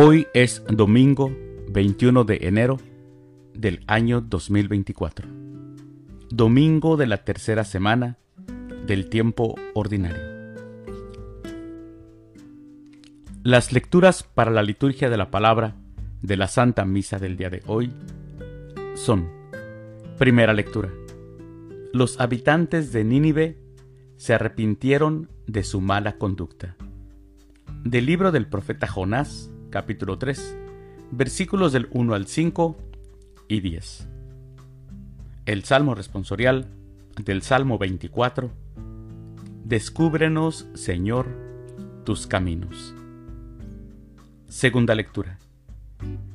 Hoy es domingo 21 de enero del año 2024, domingo de la tercera semana del tiempo ordinario. Las lecturas para la liturgia de la palabra de la Santa Misa del día de hoy son, primera lectura, los habitantes de Nínive se arrepintieron de su mala conducta. Del libro del profeta Jonás, capítulo 3, versículos del 1 al 5 y 10. El Salmo responsorial del Salmo 24. Descúbrenos, Señor, tus caminos. Segunda lectura.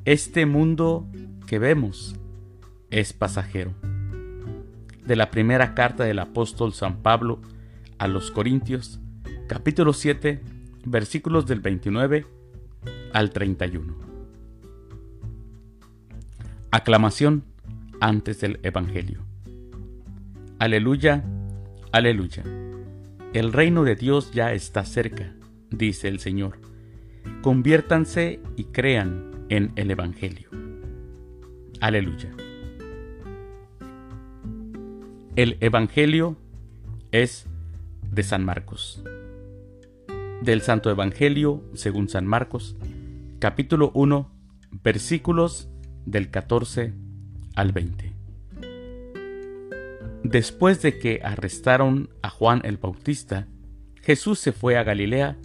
Este mundo que vemos es pasajero. De la primera carta del apóstol San Pablo a los Corintios, capítulo 7, versículos del 29 al 31. Aclamación antes del Evangelio. Aleluya, aleluya. El reino de Dios ya está cerca, dice el Señor. Conviértanse y crean en el Evangelio. Aleluya. El Evangelio es de San Marcos. Del Santo Evangelio según San Marcos, capítulo 1, versículos del 14 al 20. Después de que arrestaron a Juan el Bautista, Jesús se fue a Galilea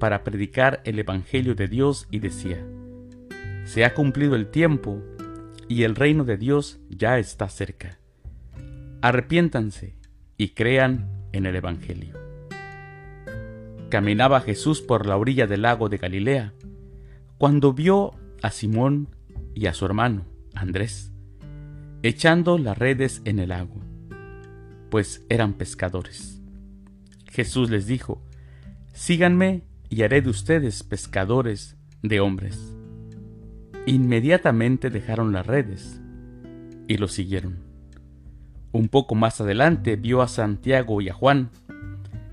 para predicar el Evangelio de Dios y decía, Se ha cumplido el tiempo y el reino de Dios ya está cerca. Arrepiéntanse y crean en el Evangelio. Caminaba Jesús por la orilla del lago de Galilea cuando vio a Simón y a su hermano, Andrés, echando las redes en el agua, pues eran pescadores. Jesús les dijo, Síganme y haré de ustedes pescadores de hombres. Inmediatamente dejaron las redes y lo siguieron. Un poco más adelante vio a Santiago y a Juan,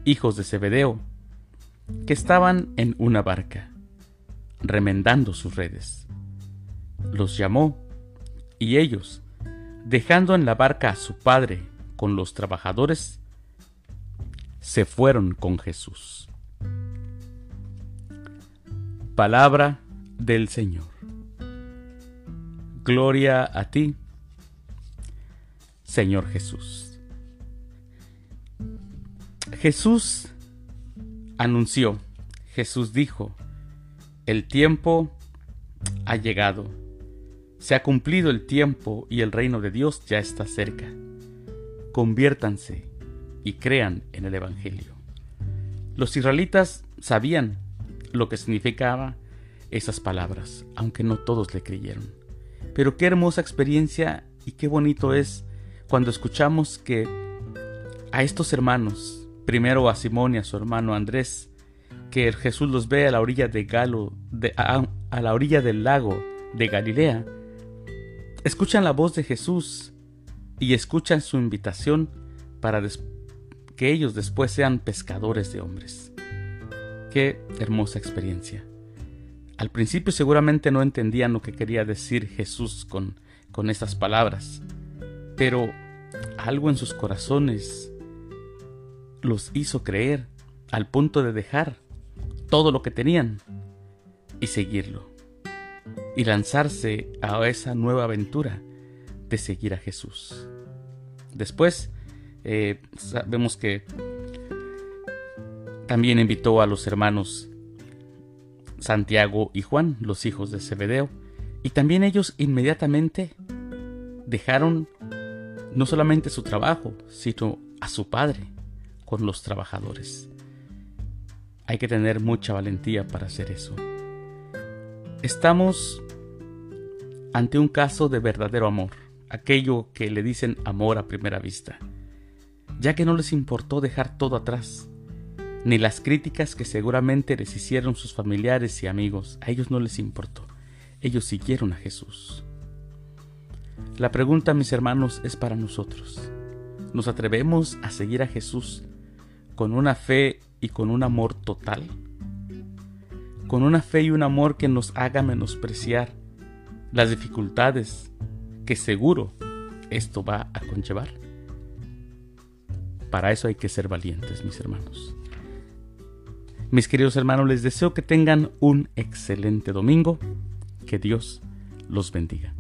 hijos de Zebedeo, que estaban en una barca remendando sus redes. Los llamó y ellos, dejando en la barca a su padre con los trabajadores, se fueron con Jesús. Palabra del Señor. Gloria a ti, Señor Jesús. Jesús anunció, Jesús dijo, el tiempo ha llegado. Se ha cumplido el tiempo y el reino de Dios ya está cerca. Conviértanse y crean en el Evangelio. Los israelitas sabían lo que significaba esas palabras, aunque no todos le creyeron. Pero qué hermosa experiencia y qué bonito es cuando escuchamos que a estos hermanos, primero a Simón y a su hermano Andrés, que Jesús los ve a la orilla de Galo, a, la orilla del lago de Galilea, escuchan la voz de Jesús y escuchan su invitación para que ellos después sean pescadores de hombres. Qué hermosa experiencia. Al principio seguramente no entendían lo que quería decir Jesús con, con estas palabras, pero algo en sus corazones los hizo creer al punto de dejar todo lo que tenían y seguirlo. Y lanzarse a esa nueva aventura de seguir a Jesús. Después eh, vemos que también invitó a los hermanos Santiago y Juan, los hijos de Zebedeo, y también ellos inmediatamente dejaron no solamente su trabajo, sino a su padre con los trabajadores. Hay que tener mucha valentía para hacer eso. Estamos ante un caso de verdadero amor, aquello que le dicen amor a primera vista, ya que no les importó dejar todo atrás, ni las críticas que seguramente les hicieron sus familiares y amigos, a ellos no les importó, ellos siguieron a Jesús. La pregunta, mis hermanos, es para nosotros. ¿Nos atrevemos a seguir a Jesús con una fe y con un amor total? con una fe y un amor que nos haga menospreciar las dificultades que seguro esto va a conllevar. Para eso hay que ser valientes, mis hermanos. Mis queridos hermanos, les deseo que tengan un excelente domingo. Que Dios los bendiga.